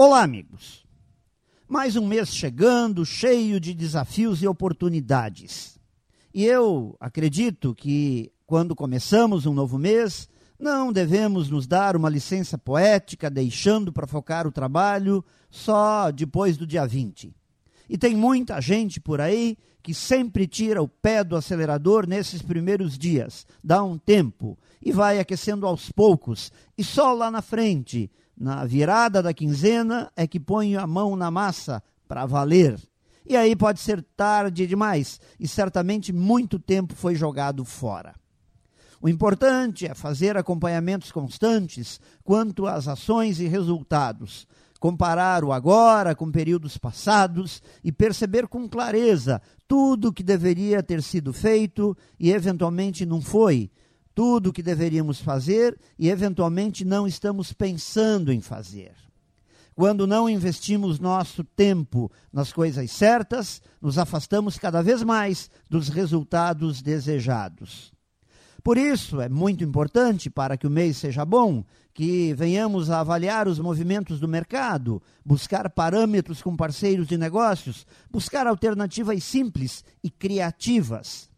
Olá, amigos. Mais um mês chegando, cheio de desafios e oportunidades. E eu acredito que, quando começamos um novo mês, não devemos nos dar uma licença poética, deixando para focar o trabalho só depois do dia 20. E tem muita gente por aí que sempre tira o pé do acelerador nesses primeiros dias, dá um tempo e vai aquecendo aos poucos, e só lá na frente na virada da quinzena é que põe a mão na massa para valer. E aí pode ser tarde demais e certamente muito tempo foi jogado fora. O importante é fazer acompanhamentos constantes quanto às ações e resultados, comparar o agora com períodos passados e perceber com clareza tudo o que deveria ter sido feito e eventualmente não foi, tudo o que deveríamos fazer e, eventualmente, não estamos pensando em fazer. Quando não investimos nosso tempo nas coisas certas, nos afastamos cada vez mais dos resultados desejados. Por isso, é muito importante, para que o mês seja bom, que venhamos a avaliar os movimentos do mercado, buscar parâmetros com parceiros de negócios, buscar alternativas simples e criativas.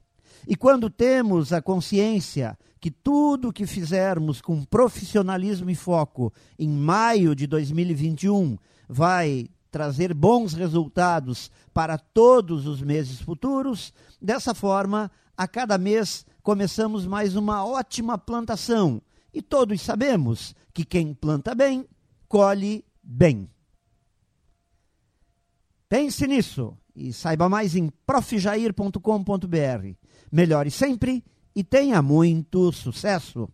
E quando temos a consciência que tudo o que fizermos com profissionalismo e foco em maio de 2021 vai trazer bons resultados para todos os meses futuros. Dessa forma, a cada mês começamos mais uma ótima plantação. E todos sabemos que quem planta bem, colhe bem. Pense nisso e saiba mais em profjair.com.br. Melhore sempre e tenha muito sucesso!